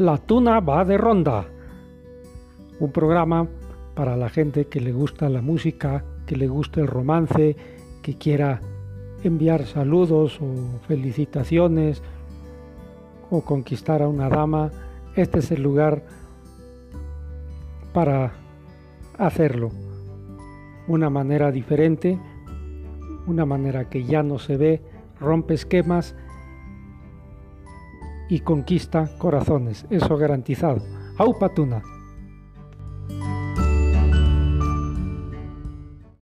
La Tuna va de ronda. Un programa para la gente que le gusta la música, que le gusta el romance, que quiera enviar saludos o felicitaciones o conquistar a una dama. Este es el lugar para hacerlo. Una manera diferente, una manera que ya no se ve, rompe esquemas y conquista corazones. Eso garantizado. Au patuna.